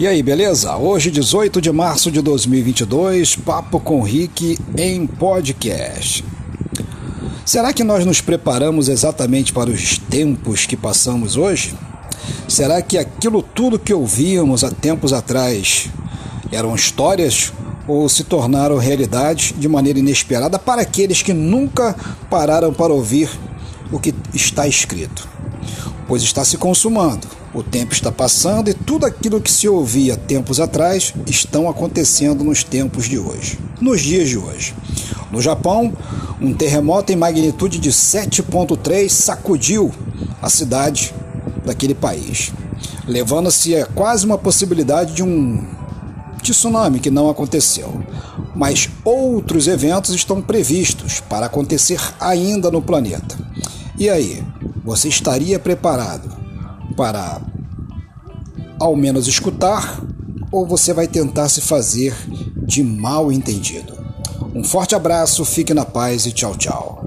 E aí, beleza? Hoje, 18 de março de 2022, Papo com Rick em podcast. Será que nós nos preparamos exatamente para os tempos que passamos hoje? Será que aquilo tudo que ouvíamos há tempos atrás eram histórias ou se tornaram realidade de maneira inesperada para aqueles que nunca pararam para ouvir o que está escrito? Pois está se consumando o tempo está passando e tudo aquilo que se ouvia tempos atrás estão acontecendo nos tempos de hoje, nos dias de hoje. No Japão, um terremoto em magnitude de 7.3 sacudiu a cidade daquele país, levando-se a quase uma possibilidade de um tsunami que não aconteceu. Mas outros eventos estão previstos para acontecer ainda no planeta. E aí, você estaria preparado para ao menos escutar ou você vai tentar se fazer de mal entendido. Um forte abraço, fique na paz e tchau, tchau.